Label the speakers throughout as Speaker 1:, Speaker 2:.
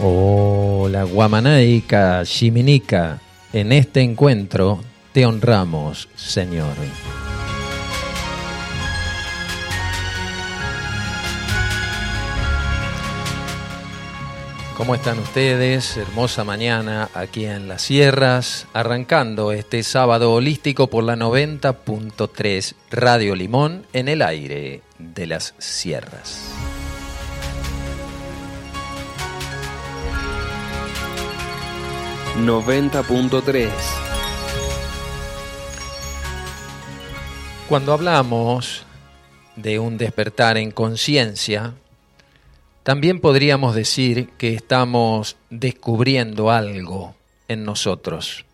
Speaker 1: Hola, Guamanaica, Chiminica. En este encuentro te honramos, Señor. ¿Cómo están ustedes? Hermosa mañana aquí en las sierras, arrancando este sábado holístico por la 90.3 Radio Limón en el aire de las sierras.
Speaker 2: ...90.3...
Speaker 1: Cuando hablamos de un despertar en conciencia, también podríamos decir que estamos descubriendo algo en nosotros,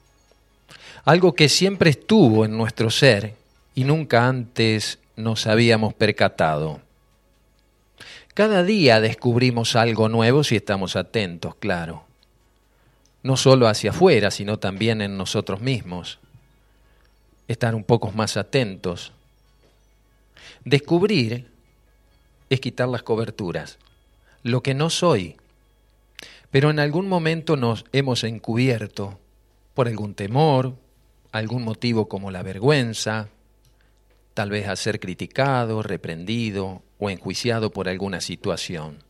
Speaker 1: algo que siempre estuvo en nuestro ser y nunca antes nos habíamos percatado. Cada día descubrimos algo nuevo si estamos atentos, claro. No solo hacia afuera, sino también en nosotros mismos. Estar un poco más atentos. Descubrir es quitar las coberturas lo que no soy. Pero en algún momento nos hemos encubierto por algún temor, algún motivo como la vergüenza, tal vez a ser criticado, reprendido o enjuiciado por alguna situación.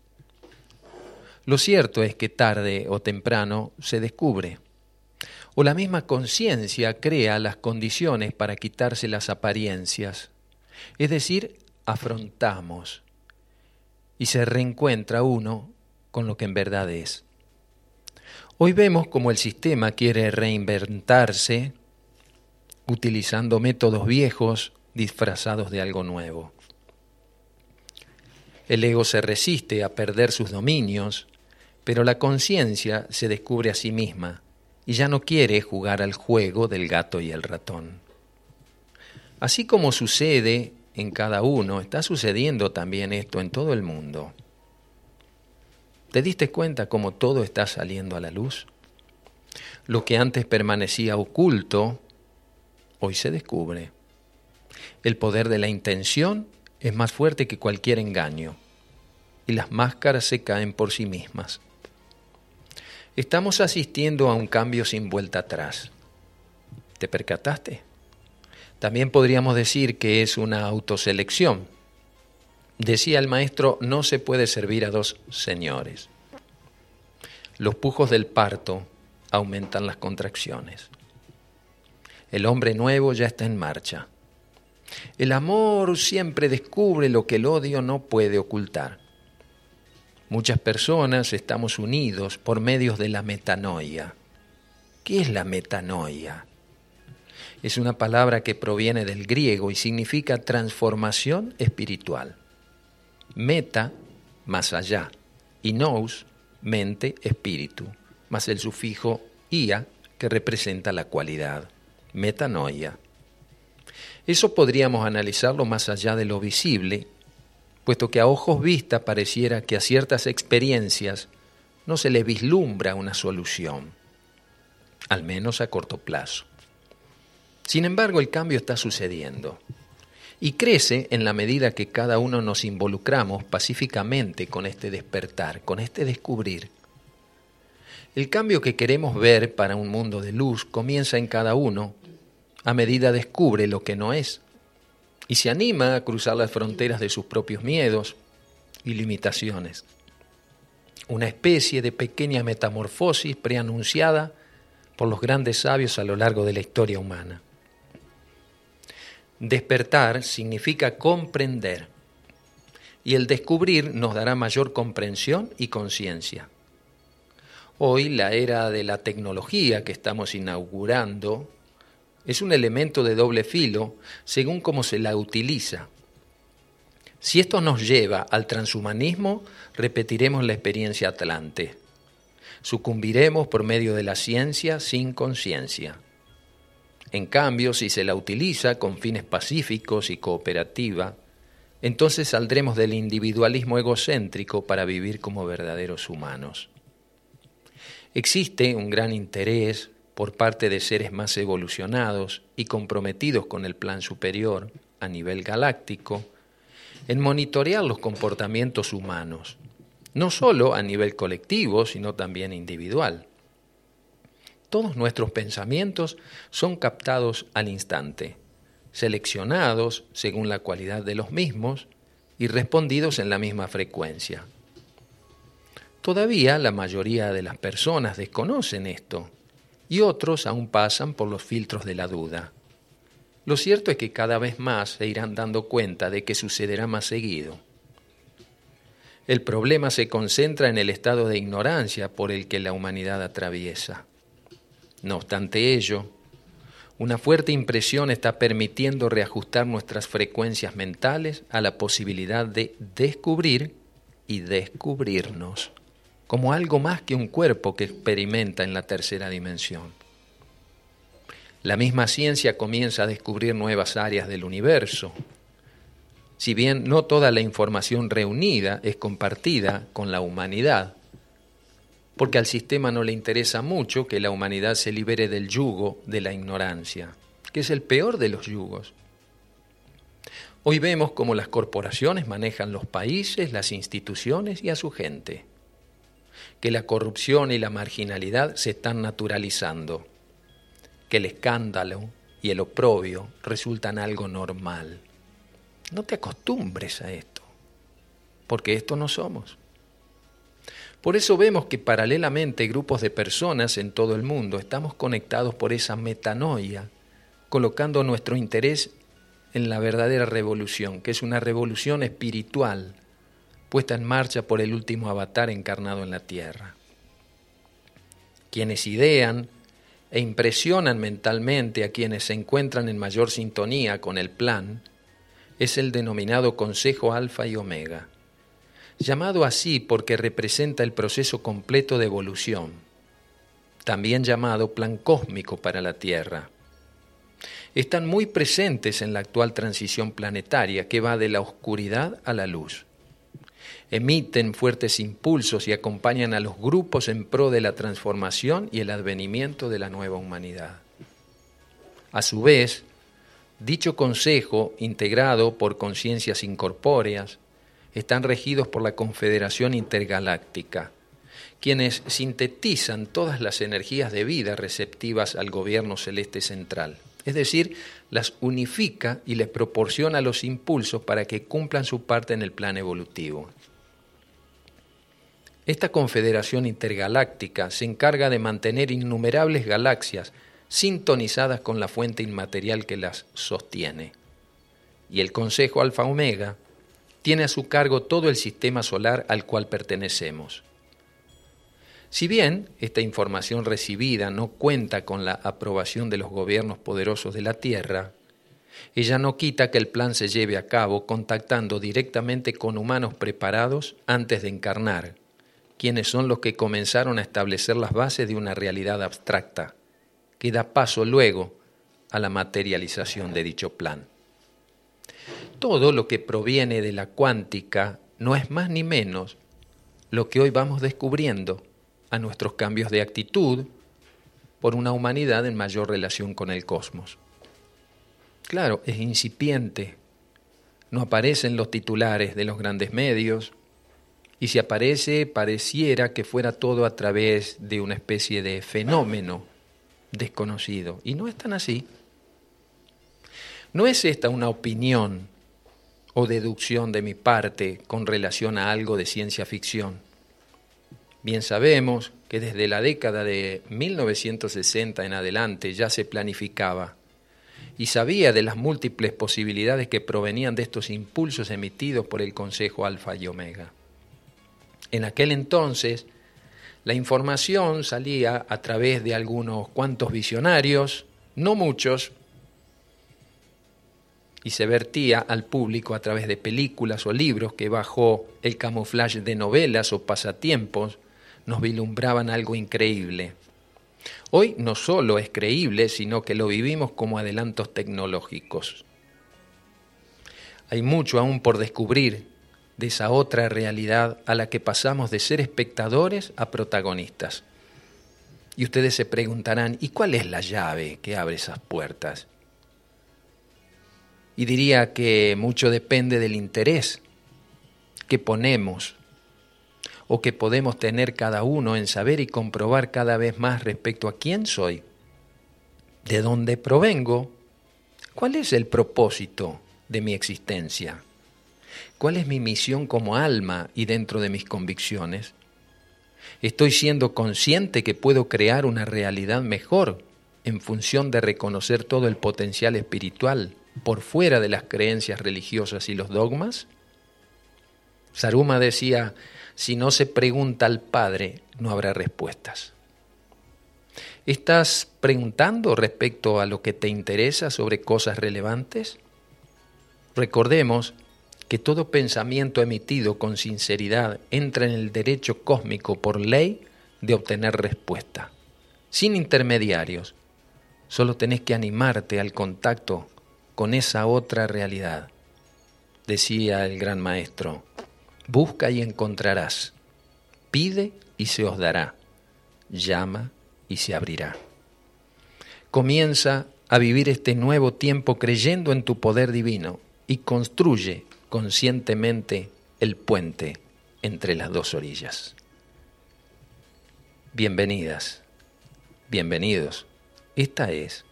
Speaker 1: Lo cierto es que tarde o temprano se descubre, o la misma conciencia crea las condiciones para quitarse las apariencias, es decir, afrontamos y se reencuentra uno con lo que en verdad es. Hoy vemos como el sistema quiere reinventarse utilizando métodos viejos disfrazados de algo nuevo. El ego se resiste a perder sus dominios, pero la conciencia se descubre a sí misma y ya no quiere jugar al juego del gato y el ratón. Así como sucede en cada uno, está sucediendo también esto en todo el mundo. ¿Te diste cuenta cómo todo está saliendo a la luz? Lo que antes permanecía oculto, hoy se descubre. El poder de la intención es más fuerte que cualquier engaño y las máscaras se caen por sí mismas. Estamos asistiendo a un cambio sin vuelta atrás. ¿Te percataste? También podríamos decir que es una autoselección. Decía el maestro, no se puede servir a dos señores. Los pujos del parto aumentan las contracciones. El hombre nuevo ya está en marcha. El amor siempre descubre lo que el odio no puede ocultar. Muchas personas estamos unidos por medios de la metanoia. ¿Qué es la metanoia? es una palabra que proviene del griego y significa transformación espiritual. Meta, más allá, y nous, mente, espíritu, más el sufijo ia, que representa la cualidad, metanoia. Eso podríamos analizarlo más allá de lo visible, puesto que a ojos vista pareciera que a ciertas experiencias no se le vislumbra una solución, al menos a corto plazo. Sin embargo, el cambio está sucediendo y crece en la medida que cada uno nos involucramos pacíficamente con este despertar, con este descubrir. El cambio que queremos ver para un mundo de luz comienza en cada uno a medida descubre lo que no es y se anima a cruzar las fronteras de sus propios miedos y limitaciones. Una especie de pequeña metamorfosis preanunciada por los grandes sabios a lo largo de la historia humana. Despertar significa comprender y el descubrir nos dará mayor comprensión y conciencia. Hoy la era de la tecnología que estamos inaugurando es un elemento de doble filo según cómo se la utiliza. Si esto nos lleva al transhumanismo, repetiremos la experiencia atlante. Sucumbiremos por medio de la ciencia sin conciencia. En cambio, si se la utiliza con fines pacíficos y cooperativa, entonces saldremos del individualismo egocéntrico para vivir como verdaderos humanos. Existe un gran interés por parte de seres más evolucionados y comprometidos con el plan superior a nivel galáctico en monitorear los comportamientos humanos no solo a nivel colectivo, sino también individual. Todos nuestros pensamientos son captados al instante, seleccionados según la cualidad de los mismos y respondidos en la misma frecuencia. Todavía la mayoría de las personas desconocen esto y otros aún pasan por los filtros de la duda. Lo cierto es que cada vez más se irán dando cuenta de que sucederá más seguido. El problema se concentra en el estado de ignorancia por el que la humanidad atraviesa. No obstante ello, una fuerte impresión está permitiendo reajustar nuestras frecuencias mentales a la posibilidad de descubrir y descubrirnos como algo más que un cuerpo que experimenta en la tercera dimensión. La misma ciencia comienza a descubrir nuevas áreas del universo. Si bien no toda la información reunida es compartida con la humanidad, porque al sistema no le interesa mucho que la humanidad se libere del yugo de la ignorancia, que es el peor de los yugos. Hoy vemos cómo las corporaciones manejan los países, las instituciones y a su gente que la corrupción y la marginalidad se están naturalizando, que el escándalo y el oprobio resultan algo normal. No te acostumbres a esto, porque esto no somos. Por eso vemos que paralelamente grupos de personas en todo el mundo estamos conectados por esa metanoia, colocando nuestro interés en la verdadera revolución, que es una revolución espiritual, puesta en marcha por el último avatar encarnado en la tierra. Quienes idean e impresionan mentalmente a quienes se encuentran en mayor sintonía con el plan es el denominado Consejo Alfa y Omega, llamado así porque representa el proceso completo de evolución, también llamado Plan Cósmico para la Tierra. Están muy presentes en la actual transición planetaria que va de la oscuridad a la luz emiten fuertes impulsos y acompañan a los grupos en pro de la transformación y el advenimiento de la nueva humanidad. A su vez, dicho consejo, integrado por conciencias incorpóreas, están regidos por la Confederación Intergaláctica, quienes sintetizan todas las energías de vida receptivas al gobierno celeste central, es decir, las unifica y les proporciona los impulsos para que cumplan su parte en el plan evolutivo. Esta confederación intergaláctica se encarga de mantener innumerables galaxias sintonizadas con la fuente inmaterial que las sostiene. Y el Consejo Alfa Omega tiene a su cargo todo el sistema solar al cual pertenecemos. Si bien esta información recibida no cuenta con la aprobación de los gobiernos poderosos de la Tierra, ella no quita que el plan se lleve a cabo contactando directamente con humanos preparados antes de encarnar quienes son los que comenzaron a establecer las bases de una realidad abstracta, que da paso luego a la materialización de dicho plan. Todo lo que proviene de la cuántica no es más ni menos lo que hoy vamos descubriendo a nuestros cambios de actitud por una humanidad en mayor relación con el cosmos. Claro, es incipiente, no aparecen los titulares de los grandes medios, y si aparece pareciera que fuera todo a través de una especie de fenómeno desconocido. Y no es tan así. No es esta una opinión o deducción de mi parte con relación a algo de ciencia ficción. Bien sabemos que desde la década de 1960 en adelante ya se planificaba y sabía de las múltiples posibilidades que provenían de estos impulsos emitidos por el Consejo Alfa y Omega. En aquel entonces, la información salía a través de algunos cuantos visionarios, no muchos, y se vertía al público a través de películas o libros que bajo el camuflaje de novelas o pasatiempos nos vilumbraban algo increíble. Hoy no solo es creíble, sino que lo vivimos como adelantos tecnológicos. Hay mucho aún por descubrir de esa otra realidad a la que pasamos de ser espectadores a protagonistas. Y ustedes se preguntarán, ¿y cuál es la llave que abre esas puertas? Y diría que mucho depende del interés que ponemos o que podemos tener cada uno en saber y comprobar cada vez más respecto a quién soy, de dónde provengo, cuál es el propósito de mi existencia, cuál es mi misión como alma y dentro de mis convicciones. Estoy siendo consciente que puedo crear una realidad mejor en función de reconocer todo el potencial espiritual por fuera de las creencias religiosas y los dogmas? Saruma decía, si no se pregunta al Padre, no habrá respuestas. ¿Estás preguntando respecto a lo que te interesa sobre cosas relevantes? Recordemos que todo pensamiento emitido con sinceridad entra en el derecho cósmico por ley de obtener respuesta, sin intermediarios. Solo tenés que animarte al contacto con esa otra realidad. Decía el gran maestro, busca y encontrarás, pide y se os dará, llama y se abrirá. Comienza a vivir este nuevo tiempo creyendo en tu poder divino y construye conscientemente el puente entre las dos orillas. Bienvenidas, bienvenidos. Esta es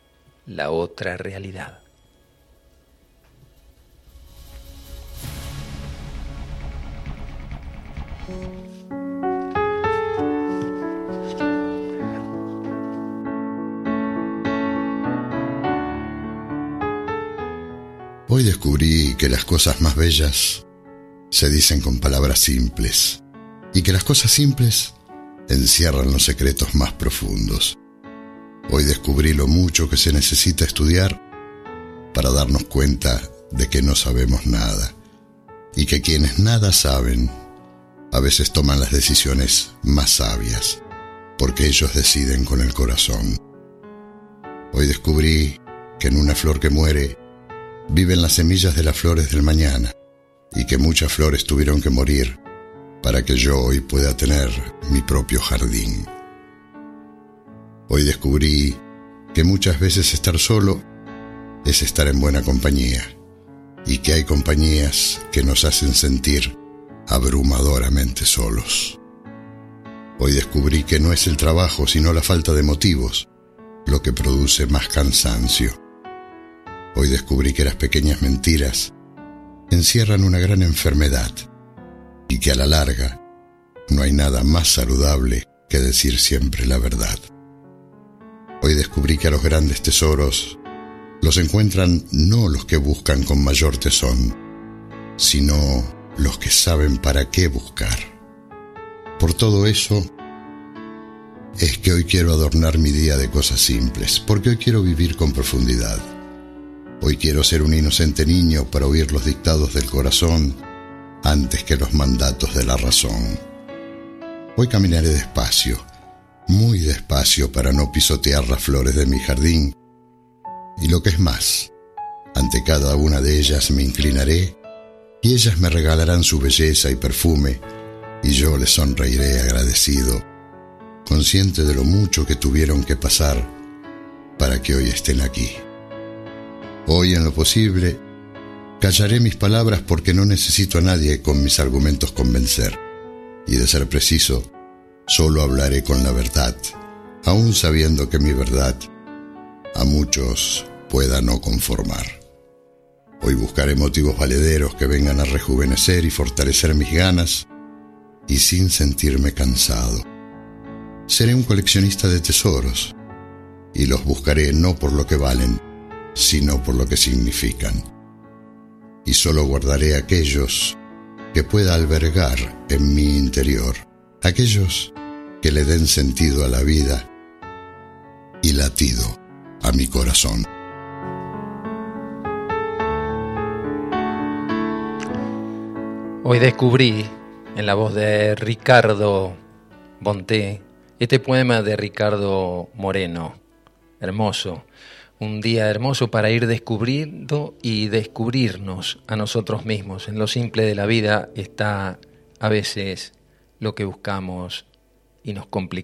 Speaker 1: la otra realidad.
Speaker 2: Hoy descubrí que las cosas más bellas se dicen con palabras simples y que las cosas simples encierran los secretos más profundos. Hoy descubrí lo mucho que se necesita estudiar para darnos cuenta de que no sabemos nada y que quienes nada saben a veces toman las decisiones más sabias porque ellos deciden con el corazón. Hoy descubrí que en una flor que muere viven las semillas de las flores del mañana y que muchas flores tuvieron que morir para que yo hoy pueda tener mi propio jardín. Hoy descubrí que muchas veces estar solo es estar en buena compañía y que hay compañías que nos hacen sentir abrumadoramente solos. Hoy descubrí que no es el trabajo sino la falta de motivos lo que produce más cansancio Hoy descubrí que las pequeñas mentiras encierran una gran enfermedad y que a la larga no hay nada más saludable que decir siempre la verdad. Hoy descubrí que a los grandes tesoros los encuentran no los que buscan con mayor tesón, sino los que saben para qué buscar. Por todo eso, es que hoy quiero adornar mi día de cosas simples, porque hoy quiero vivir con profundidad Hoy quiero ser un inocente niño para oír los dictados del corazón antes que los mandatos de la razón. Hoy caminaré despacio, muy despacio para no pisotear las flores de mi jardín. Y lo que es más, ante cada una de ellas me inclinaré y ellas me regalarán su belleza y perfume y yo les sonreiré agradecido, consciente de lo mucho que tuvieron que pasar para que hoy estén aquí. Hoy en lo posible, callaré mis palabras porque no necesito a nadie con mis argumentos convencer. Y de ser preciso, solo hablaré con la verdad, aun sabiendo que mi verdad a muchos pueda no conformar. Hoy buscaré motivos valederos que vengan a rejuvenecer y fortalecer mis ganas y sin sentirme cansado. Seré un coleccionista de tesoros y los buscaré no por lo que valen, sino por lo que significan. Y solo guardaré aquellos que pueda albergar en mi interior, aquellos que le den sentido a la vida y latido a mi corazón.
Speaker 1: Hoy descubrí en la voz de Ricardo Bonté este poema de Ricardo Moreno, hermoso, un día hermoso para ir descubriendo y descubrirnos a nosotros mismos. En lo simple de la vida está a veces lo que buscamos y nos complicamos.